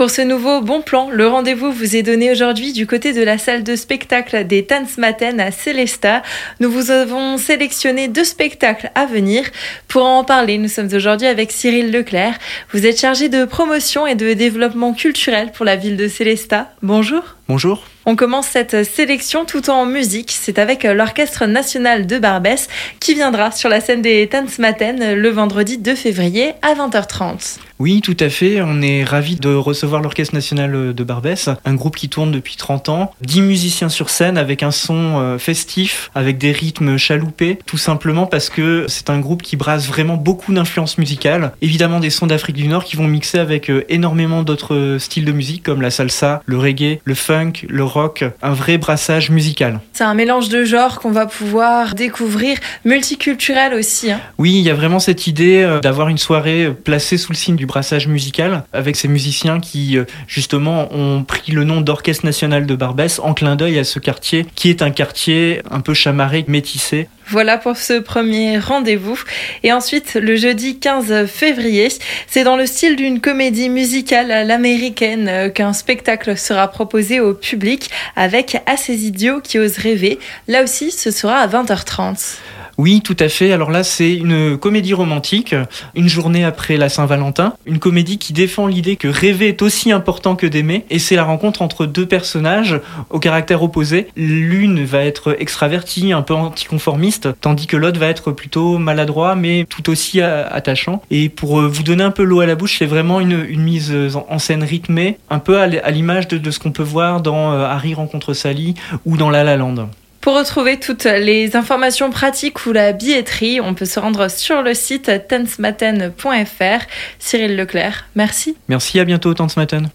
Pour ce nouveau bon plan, le rendez-vous vous est donné aujourd'hui du côté de la salle de spectacle des Tanzmatten à Célesta. Nous vous avons sélectionné deux spectacles à venir. Pour en parler, nous sommes aujourd'hui avec Cyril Leclerc. Vous êtes chargé de promotion et de développement culturel pour la ville de Célesta. Bonjour. Bonjour. On commence cette sélection tout en musique. C'est avec l'Orchestre national de Barbès qui viendra sur la scène des Tanzmatten le vendredi 2 février à 20h30. Oui, tout à fait. On est ravis de recevoir l'Orchestre national de Barbès, un groupe qui tourne depuis 30 ans. 10 musiciens sur scène avec un son euh, festif, avec des rythmes chaloupés, tout simplement parce que c'est un groupe qui brasse vraiment beaucoup d'influences musicales. Évidemment des sons d'Afrique du Nord qui vont mixer avec euh, énormément d'autres styles de musique comme la salsa, le reggae, le funk, le rock, un vrai brassage musical. C'est un mélange de genres qu'on va pouvoir découvrir, multiculturel aussi. Hein. Oui, il y a vraiment cette idée euh, d'avoir une soirée placée sous le signe du brassage musical avec ces musiciens qui euh, justement ont pris le nom d'Orchestre national de Barbès en clin d'œil à ce quartier qui est un quartier un peu chamarré, métissé. Voilà pour ce premier rendez-vous. Et ensuite, le jeudi 15 février, c'est dans le style d'une comédie musicale à l'américaine euh, qu'un spectacle sera proposé au public avec À ces idiots qui osent rêver. Là aussi, ce sera à 20h30. Oui, tout à fait. Alors là, c'est une comédie romantique, une journée après la Saint-Valentin. Une comédie qui défend l'idée que rêver est aussi important que d'aimer. Et c'est la rencontre entre deux personnages au caractère opposé. L'une va être extravertie, un peu anticonformiste, tandis que l'autre va être plutôt maladroit, mais tout aussi attachant. Et pour euh, vous donner un peu l'eau à la bouche, c'est vraiment une, mise en scène rythmée, un peu à l'image de, de, ce qu'on peut voir dans euh, Harry rencontre Sally ou dans La La Land. Pour retrouver toutes les informations pratiques ou la billetterie, on peut se rendre sur le site tensmaten.fr. Cyril Leclerc, merci. Merci, à bientôt Tensmaten.